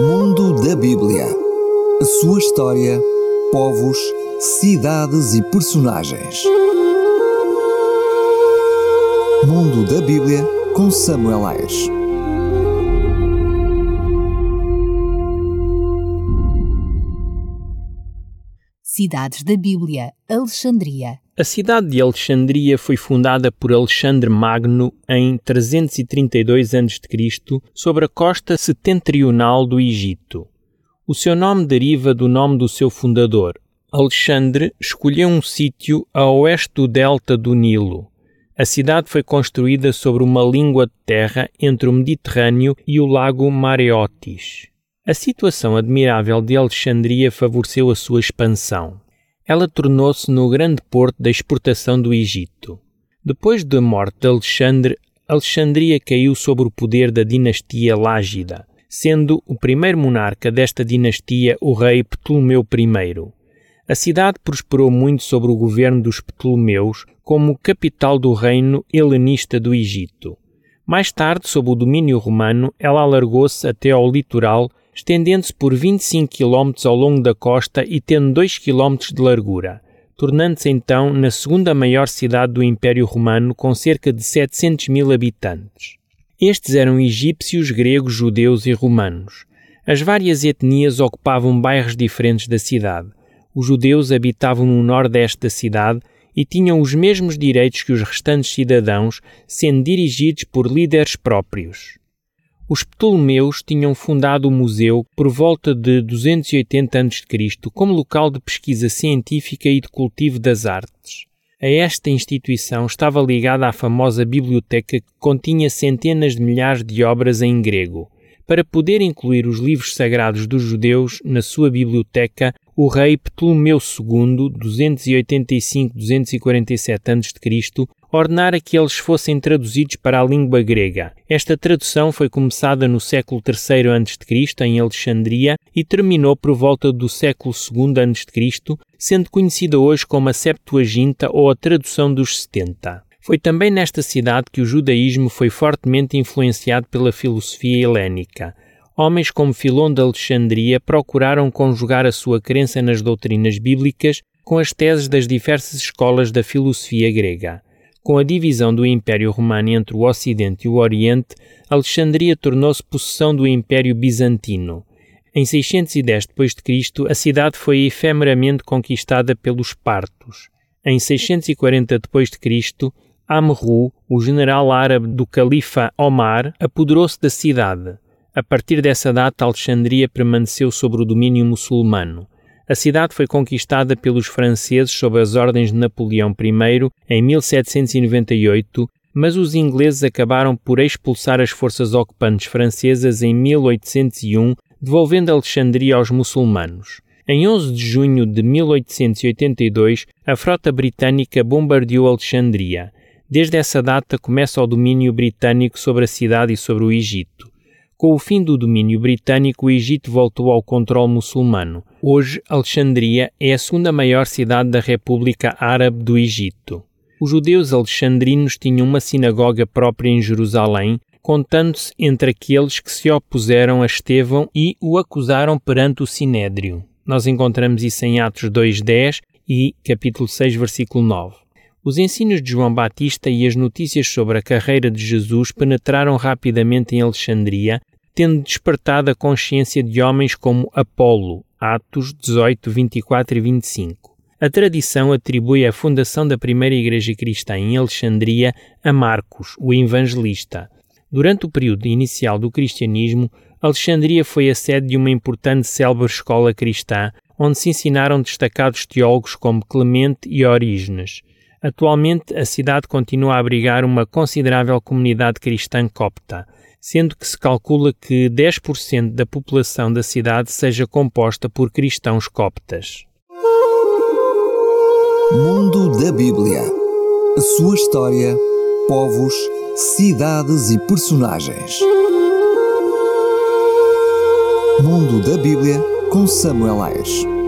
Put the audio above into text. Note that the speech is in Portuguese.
Mundo da Bíblia. A sua história, povos, cidades e personagens. Mundo da Bíblia com Samuel Ayres. Cidades da Bíblia, Alexandria. A cidade de Alexandria foi fundada por Alexandre Magno em 332 a.C. sobre a costa setentrional do Egito. O seu nome deriva do nome do seu fundador. Alexandre escolheu um sítio a oeste do delta do Nilo. A cidade foi construída sobre uma língua de terra entre o Mediterrâneo e o lago Mareotis. A situação admirável de Alexandria favoreceu a sua expansão. Ela tornou-se no grande porto da exportação do Egito. Depois da morte de Alexandre, Alexandria caiu sob o poder da dinastia Lágida, sendo o primeiro monarca desta dinastia o rei Ptolomeu I. A cidade prosperou muito sob o governo dos Ptolomeus como capital do reino helenista do Egito. Mais tarde, sob o domínio romano, ela alargou-se até ao litoral estendendo-se por 25 km ao longo da costa e tendo 2 km de largura, tornando-se então na segunda maior cidade do Império Romano com cerca de 700 mil habitantes. Estes eram egípcios, gregos, judeus e romanos. As várias etnias ocupavam bairros diferentes da cidade. Os judeus habitavam no nordeste da cidade e tinham os mesmos direitos que os restantes cidadãos, sendo dirigidos por líderes próprios. Os Ptolomeus tinham fundado o museu por volta de 280 a.C. como local de pesquisa científica e de cultivo das artes. A esta instituição estava ligada a famosa biblioteca que continha centenas de milhares de obras em grego. Para poder incluir os livros sagrados dos judeus na sua biblioteca, o rei Ptolomeu II, 285-247 a.C., ordenara que eles fossem traduzidos para a língua grega. Esta tradução foi começada no século III a.C., em Alexandria, e terminou por volta do século II a.C., sendo conhecida hoje como a Septuaginta ou a tradução dos 70. Foi também nesta cidade que o judaísmo foi fortemente influenciado pela filosofia helénica. Homens como Filon de Alexandria procuraram conjugar a sua crença nas doutrinas bíblicas com as teses das diversas escolas da filosofia grega. Com a divisão do Império Romano entre o Ocidente e o Oriente, Alexandria tornou-se possessão do Império Bizantino. Em 610 d.C., a cidade foi efemeramente conquistada pelos partos. Em 640 d.C., Amru, o general árabe do califa Omar, apoderou-se da cidade. A partir dessa data, Alexandria permaneceu sob o domínio muçulmano. A cidade foi conquistada pelos franceses sob as ordens de Napoleão I em 1798, mas os ingleses acabaram por expulsar as forças ocupantes francesas em 1801, devolvendo Alexandria aos muçulmanos. Em 11 de junho de 1882, a frota britânica bombardeou Alexandria. Desde essa data começa o domínio britânico sobre a cidade e sobre o Egito. Com o fim do domínio britânico, o Egito voltou ao controle muçulmano. Hoje, Alexandria é a segunda maior cidade da República Árabe do Egito. Os judeus alexandrinos tinham uma sinagoga própria em Jerusalém, contando-se entre aqueles que se opuseram a Estevão e o acusaram perante o Sinédrio. Nós encontramos isso em Atos 2.10 e capítulo 6, versículo 9. Os ensinos de João Batista e as notícias sobre a carreira de Jesus penetraram rapidamente em Alexandria, tendo despertado a consciência de homens como Apolo, Atos 18, 24 e 25. A tradição atribui a fundação da primeira igreja cristã em Alexandria a Marcos, o evangelista. Durante o período inicial do cristianismo, Alexandria foi a sede de uma importante célebre escola cristã, onde se ensinaram destacados teólogos como Clemente e Orígenes. Atualmente, a cidade continua a abrigar uma considerável comunidade cristã copta, sendo que se calcula que 10% da população da cidade seja composta por cristãos coptas. Mundo da Bíblia. A sua história, povos, cidades e personagens. Mundo da Bíblia com Samuel Ayres.